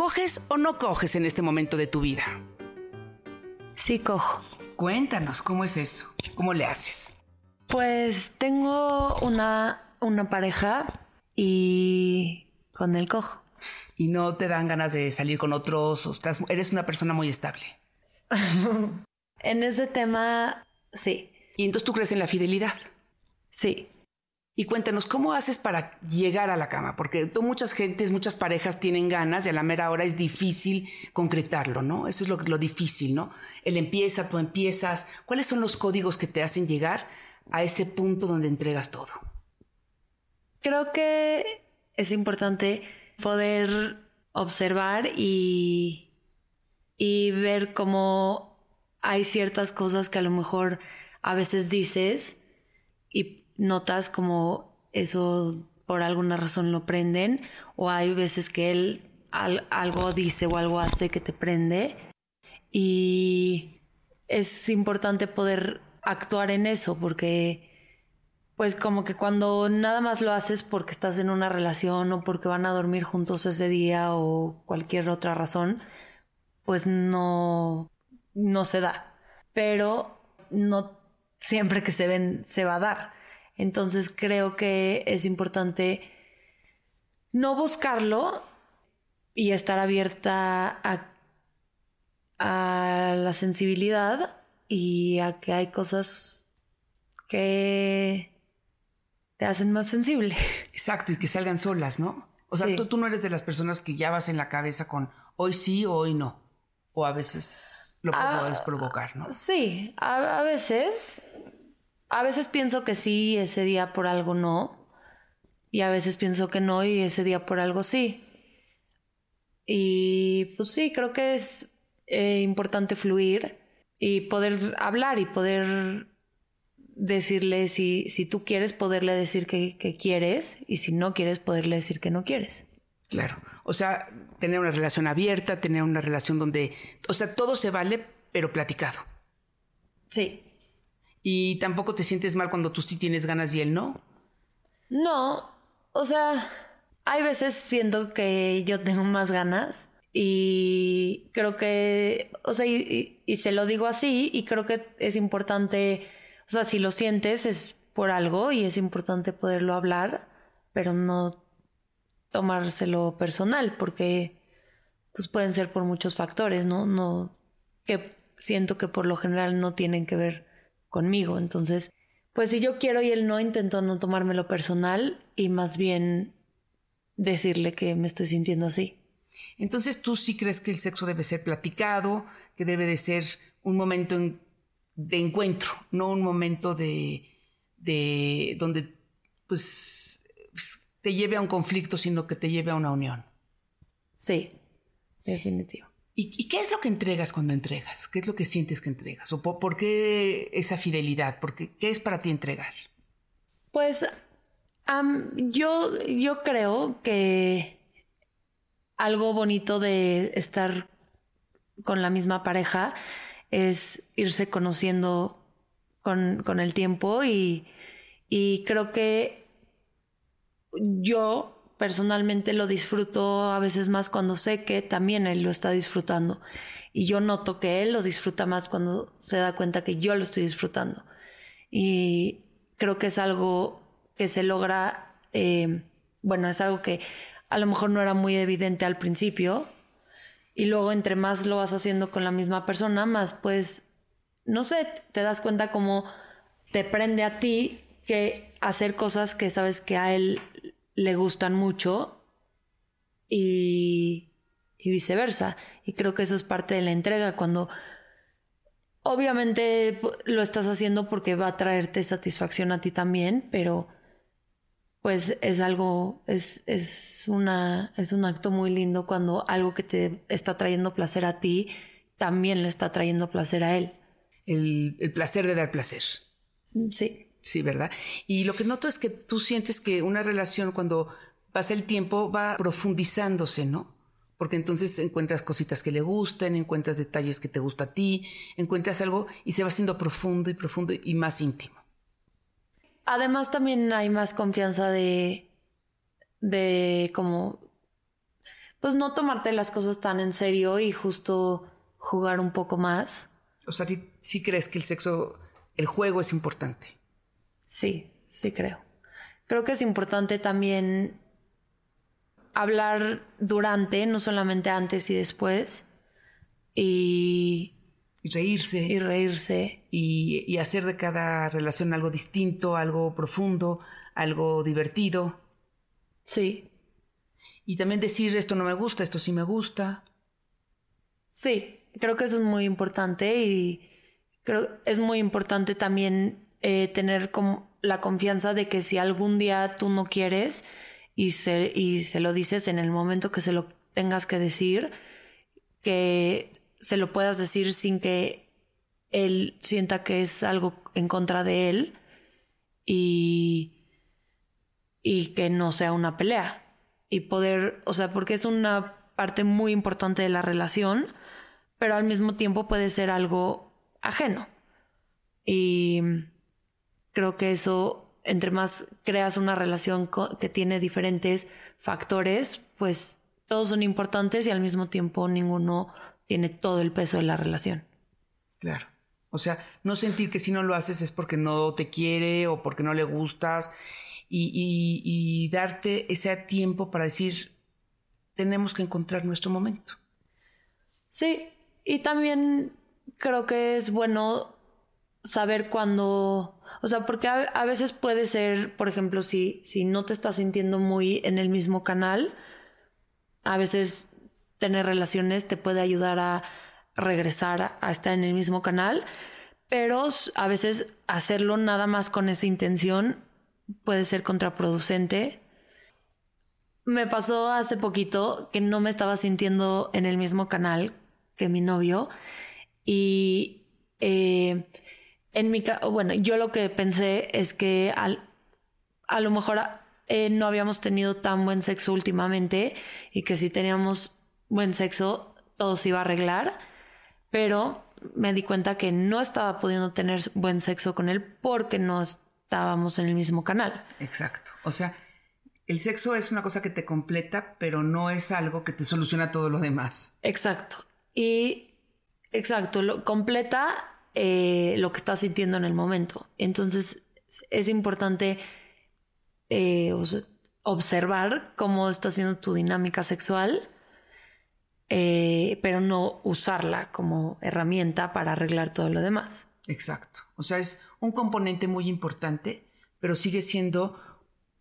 ¿Coges o no coges en este momento de tu vida? Sí, cojo. Cuéntanos, ¿cómo es eso? ¿Cómo le haces? Pues tengo una, una pareja y con el cojo. ¿Y no te dan ganas de salir con otros? O estás, eres una persona muy estable. en ese tema, sí. ¿Y entonces tú crees en la fidelidad? Sí. Y cuéntanos, ¿cómo haces para llegar a la cama? Porque muchas gentes, muchas parejas tienen ganas y a la mera hora es difícil concretarlo, ¿no? Eso es lo, lo difícil, ¿no? Él empieza, tú empiezas. ¿Cuáles son los códigos que te hacen llegar a ese punto donde entregas todo? Creo que es importante poder observar y, y ver cómo hay ciertas cosas que a lo mejor a veces dices y notas como eso por alguna razón lo prenden o hay veces que él algo dice o algo hace que te prende y es importante poder actuar en eso porque pues como que cuando nada más lo haces porque estás en una relación o porque van a dormir juntos ese día o cualquier otra razón, pues no, no se da. Pero no siempre que se ven se va a dar. Entonces creo que es importante no buscarlo y estar abierta a, a la sensibilidad y a que hay cosas que te hacen más sensible. Exacto, y que salgan solas, ¿no? O sea, tú, tú, no eres de las personas que ya vas en la cabeza con hoy sí o hoy no. O a veces lo ah, puedes provocar, ¿no? Sí, a, veces. A veces pienso que sí, ese día por algo no. Y a veces pienso que no y ese día por algo sí. Y pues sí, creo que es eh, importante fluir y poder hablar y poder decirle si, si tú quieres, poderle decir que, que quieres y si no quieres, poderle decir que no quieres. Claro. O sea, tener una relación abierta, tener una relación donde, o sea, todo se vale, pero platicado. Sí. ¿Y tampoco te sientes mal cuando tú sí tienes ganas y él no? No, o sea, hay veces siento que yo tengo más ganas y creo que, o sea, y, se lo digo así y creo que es importante, o sea, si lo sientes es por algo y es importante poderlo hablar, pero no tomárselo personal porque pues pueden ser por muchos factores, ¿no? No que siento que por lo general no tienen que ver conmigo. Entonces, pues si yo quiero y él no, intento no tomármelo personal y más bien decirle que me estoy sintiendo así. Entonces, ¿tú sí crees que el sexo debe ser platicado, que debe de ser un momento de encuentro, no un momento de, de donde pues te lleve a un conflicto, sino que te lleve a una unión? Sí, definitivo. ¿Y, qué es lo que entregas cuando entregas? ¿Qué es lo que sientes que entregas? ¿O por, qué esa fidelidad? ¿Por qué, es para ti entregar? Pues yo, yo creo que algo bonito de estar con la misma pareja es irse conociendo con, con el tiempo y Y creo que yo personalmente lo disfruto a veces más cuando sé que también él lo está disfrutando. Y yo noto que él lo disfruta más cuando se da cuenta que yo lo estoy disfrutando. Y creo que es algo que se logra, eh, bueno, es algo que a lo mejor no era muy evidente al principio. Y luego entre más lo vas haciendo con la misma persona, más pues, no sé, te das cuenta como te prende a ti que hacer cosas que sabes que a él le gustan mucho y, y viceversa. Y creo que eso es parte de la entrega cuando obviamente lo estás haciendo porque va a traerte satisfacción a ti también, pero pues es algo, es, es, una, es un acto muy lindo cuando algo que te está trayendo placer a ti también le está trayendo placer a él. El, el placer de dar placer. Sí. Sí, ¿verdad? Y lo que noto es que tú sientes que una relación cuando pasa el tiempo va profundizándose, ¿no? Porque entonces encuentras cositas que le gustan, encuentras detalles que te gusta a ti, encuentras algo y se va haciendo profundo y profundo y más íntimo. Además también hay más confianza de, de como, pues no tomarte las cosas tan en serio y justo jugar un poco más. O sea, ¿sí crees que el sexo, el juego es importante? Sí, sí creo. Creo que es importante también hablar durante, no solamente antes y después. Y, y reírse. Y reírse. Y, y, hacer de cada relación algo distinto, algo profundo, algo divertido. Sí. Y también decir esto no me gusta, esto sí me gusta. Sí, creo que eso es muy importante y creo es muy importante también eh, tener como la confianza de que si algún día tú no quieres y se, y se lo dices en el momento que se lo tengas que decir, que se lo puedas decir sin que él sienta que es algo en contra de él y, y que no sea una pelea. Y poder, o sea, porque es una parte muy importante de la relación, pero al mismo tiempo puede ser algo ajeno. Y creo que eso, entre más creas una relación que tiene diferentes factores, pues todos son importantes y al mismo tiempo ninguno tiene todo el peso de la relación. Claro. O sea, no sentir que si no lo haces es porque no te quiere o porque no le gustas y, y darte ese tiempo para decir, tenemos que encontrar nuestro momento. Sí, y también creo que es bueno saber cuándo, o sea, porque a, veces puede ser, por ejemplo, si, si no te estás sintiendo muy en el mismo canal, a veces tener relaciones te puede ayudar a regresar a, estar en el mismo canal, pero a veces hacerlo nada más con esa intención puede ser contraproducente. Me pasó hace poquito que no me estaba sintiendo en el mismo canal que mi novio y eh, en mi bueno, yo lo que pensé es que al, a lo mejor eh, no habíamos tenido tan buen sexo últimamente y que si teníamos buen sexo todo se iba a arreglar, pero me di cuenta que no estaba pudiendo tener buen sexo con él porque no estábamos en el mismo canal. Exacto. O sea, el sexo es una cosa que te completa, pero no es algo que te soluciona todo lo demás. Exacto. Y exacto, lo completa eh, lo que estás sintiendo en el momento. Entonces es importante eh, observar cómo está siendo tu dinámica sexual, eh, pero no usarla como herramienta para arreglar todo lo demás. Exacto. O sea, es un componente muy importante, pero sigue siendo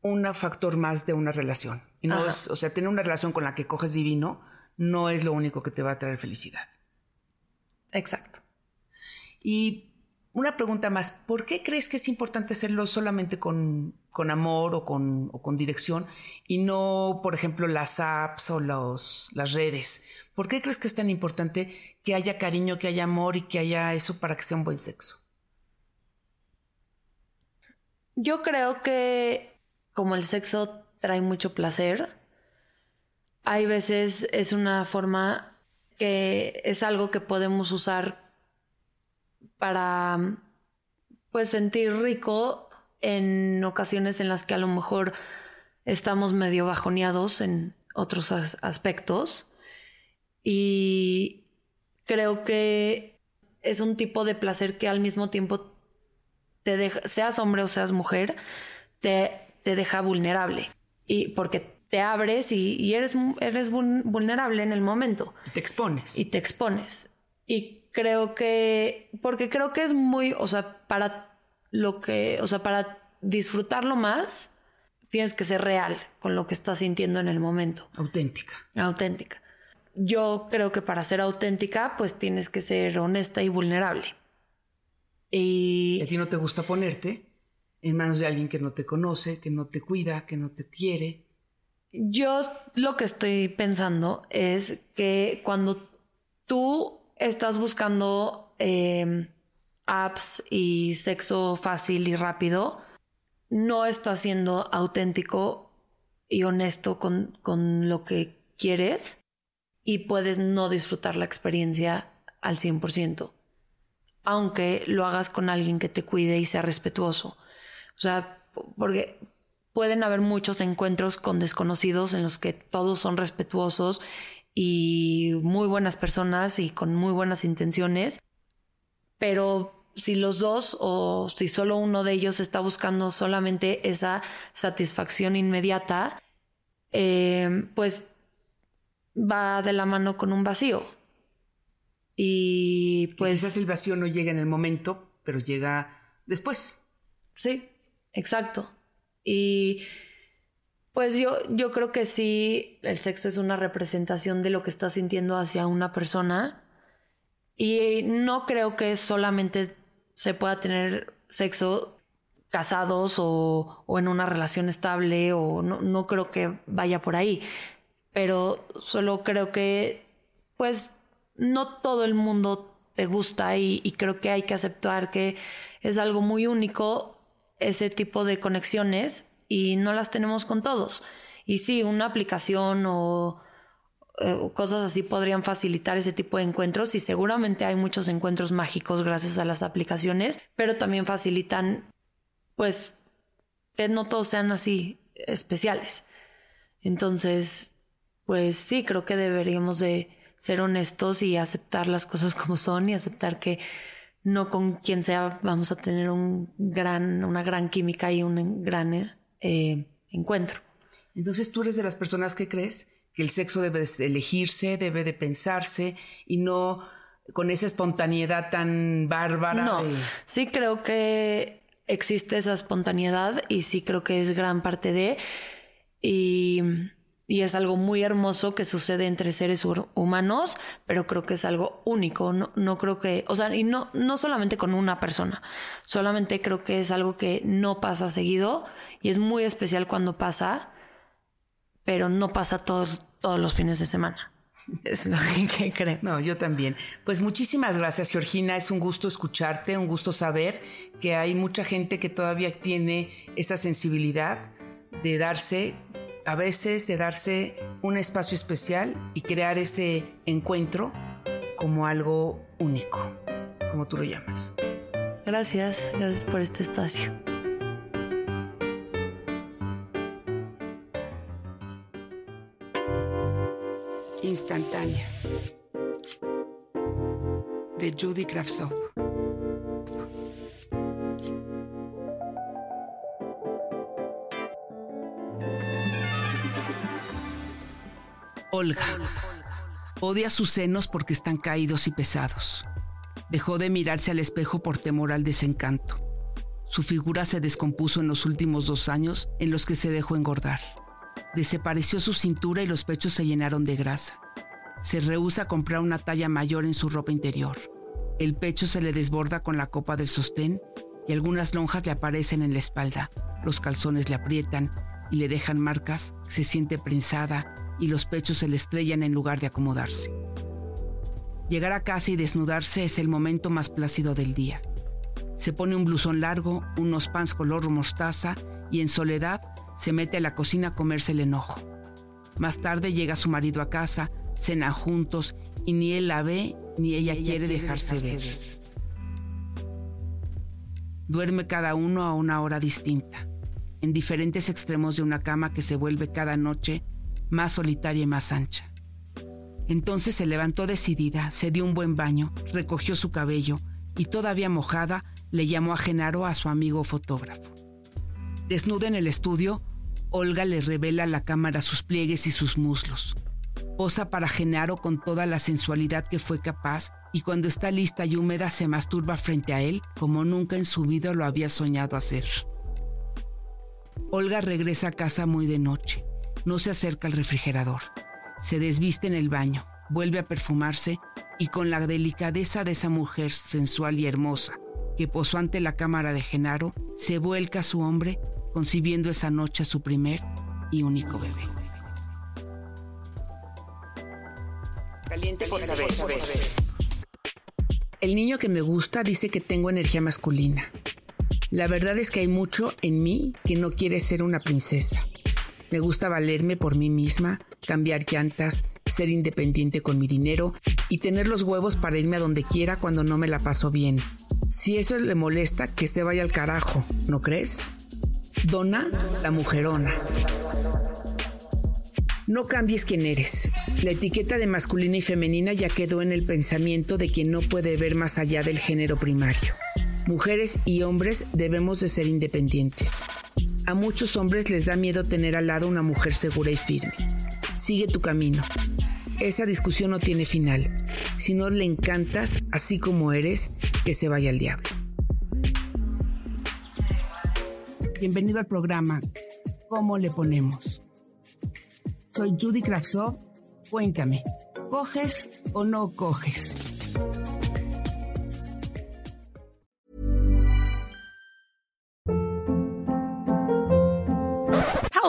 un factor más de una relación. Y no o sea, tener una relación con la que coges divino no es lo único que te va a traer felicidad. Exacto. Y una pregunta más, ¿por qué crees que es importante hacerlo solamente con, amor o con, con, dirección y no, por ejemplo, las apps o los, las redes? ¿Por qué crees que es tan importante que haya cariño, que haya amor y que haya eso para que sea un buen sexo? Yo creo que como el sexo trae mucho placer, hay veces es una forma que es algo que podemos usar para pues sentir rico en ocasiones en las que a lo mejor estamos medio bajoneados en otros aspectos. Y creo que es un tipo de placer que al mismo tiempo te deja, seas hombre o seas mujer, te, te deja vulnerable. Y porque te abres y, eres, eres vulnerable en el momento. te expones. Y te expones. Y creo que, porque creo que es muy, o sea, para lo que, o sea, para disfrutarlo más, tienes que ser real con lo que estás sintiendo en el momento. Auténtica. Auténtica. Yo creo que para ser auténtica, pues tienes que ser honesta y vulnerable. Y a ti no te gusta ponerte en manos de alguien que no te conoce, que no te cuida, que no te quiere. Yo lo que estoy pensando es que cuando tú estás buscando em, apps y sexo fácil y rápido, no estás siendo auténtico y honesto con, con lo que quieres y puedes no disfrutar la experiencia al 100%, aunque lo hagas con alguien que te cuide y sea respetuoso. O sea, porque pueden haber muchos encuentros con desconocidos en los que todos son respetuosos y muy buenas personas y con muy buenas intenciones, pero si los dos o si solo uno de ellos está buscando solamente esa satisfacción inmediata, eh, pues va de la mano con un vacío. Y pues... quizás el vacío no llega en el momento, pero llega después. Sí, exacto. Y pues yo, yo creo que sí, el sexo es una representación de lo que estás sintiendo hacia una persona. Y no creo que solamente se pueda tener sexo casados o, o en una relación estable o no, no creo que vaya por ahí. Pero solo creo que pues no todo el mundo te gusta y, y creo que hay que aceptar que es algo muy único ese tipo de conexiones y no las tenemos con todos. Y sí, una aplicación o, eh, cosas así podrían facilitar ese tipo de encuentros y seguramente hay muchos encuentros mágicos gracias a las aplicaciones, pero también facilitan pues que no todos sean así especiales. Entonces, pues sí, creo que deberíamos de ser honestos y aceptar las cosas como son y aceptar que no con quien sea vamos a tener un gran, una gran química y un gran eh, encuentro. Entonces tú eres de las personas que crees que el sexo debe de elegirse, debe de pensarse y no con esa espontaneidad tan bárbara. No, sí creo que existe esa espontaneidad y sí creo que es gran parte de y y es algo muy hermoso que sucede entre seres humanos, pero creo que es algo único. No, no, creo que, o sea, y no, no solamente con una persona, solamente creo que es algo que no pasa seguido y es muy especial cuando pasa, pero no pasa todos, todos los fines de semana. Es lo que creo. No, yo también. Pues muchísimas gracias, Georgina. Es un gusto escucharte, un gusto saber que hay mucha gente que todavía tiene esa sensibilidad de darse a veces de darse un espacio especial y crear ese encuentro como algo único, como tú lo llamas. Gracias, gracias por este espacio. Instantánea de Judy Kravtsov. Olga. Odia sus senos porque están caídos y pesados. Dejó de mirarse al espejo por temor al desencanto. Su figura se descompuso en los últimos dos años en los que se dejó engordar. Desapareció su cintura y los pechos se llenaron de grasa. Se rehúsa a comprar una talla mayor en su ropa interior. El pecho se le desborda con la copa del sostén y algunas lonjas le aparecen en la espalda. Los calzones le aprietan y le dejan marcas. Se siente prensada y los pechos se le estrellan en lugar de acomodarse. Llegar a casa y desnudarse es el momento más plácido del día. Se pone un blusón largo, unos pants color mostaza y en soledad se mete a la cocina a comerse el enojo. Más tarde llega su marido a casa, cenan juntos y ni él la ve ni ella, quiere, dejarse, ver. Duerme cada uno a una hora distinta, en diferentes extremos de una cama que se vuelve cada noche más solitaria y más ancha. Entonces se levantó decidida, se dio un buen baño, recogió su cabello y todavía mojada le llamó a Genaro a su amigo fotógrafo. Desnuda en el estudio, Olga le revela a la cámara sus pliegues y sus muslos. Posa para Genaro con toda la sensualidad que fue capaz y cuando está lista y húmeda se masturba frente a él como nunca en su vida lo había soñado hacer. Olga regresa a casa muy de noche. No se acerca al refrigerador. Se desviste en el baño, vuelve a perfumarse y con la delicadeza de esa mujer sensual y hermosa que posó ante la cámara de Genaro, se vuelca a su hombre concibiendo esa noche a su primer y único bebé. Caliente por saber. El niño que me gusta dice que tengo energía masculina. La verdad es que hay mucho en mí que no quiere ser una princesa. Me gusta valerme por mí misma, cambiar llantas, ser independiente con mi dinero y tener los huevos para irme a donde quiera cuando no me la paso bien. Si eso le molesta, que se vaya al carajo, ¿no crees? Dona la mujerona. No cambies quién eres. La etiqueta de masculina y femenina ya quedó en el pensamiento de quien no puede ver más allá del género primario. Mujeres y hombres debemos de ser independientes. A muchos hombres les da miedo tener al lado una mujer segura y firme. Sigue tu camino. Esa discusión no tiene final. Si no le encantas así como eres, que se vaya al diablo. Bienvenido al programa ¿Cómo le ponemos? Soy Judy Kravsov. Cuéntame, ¿coges o no coges?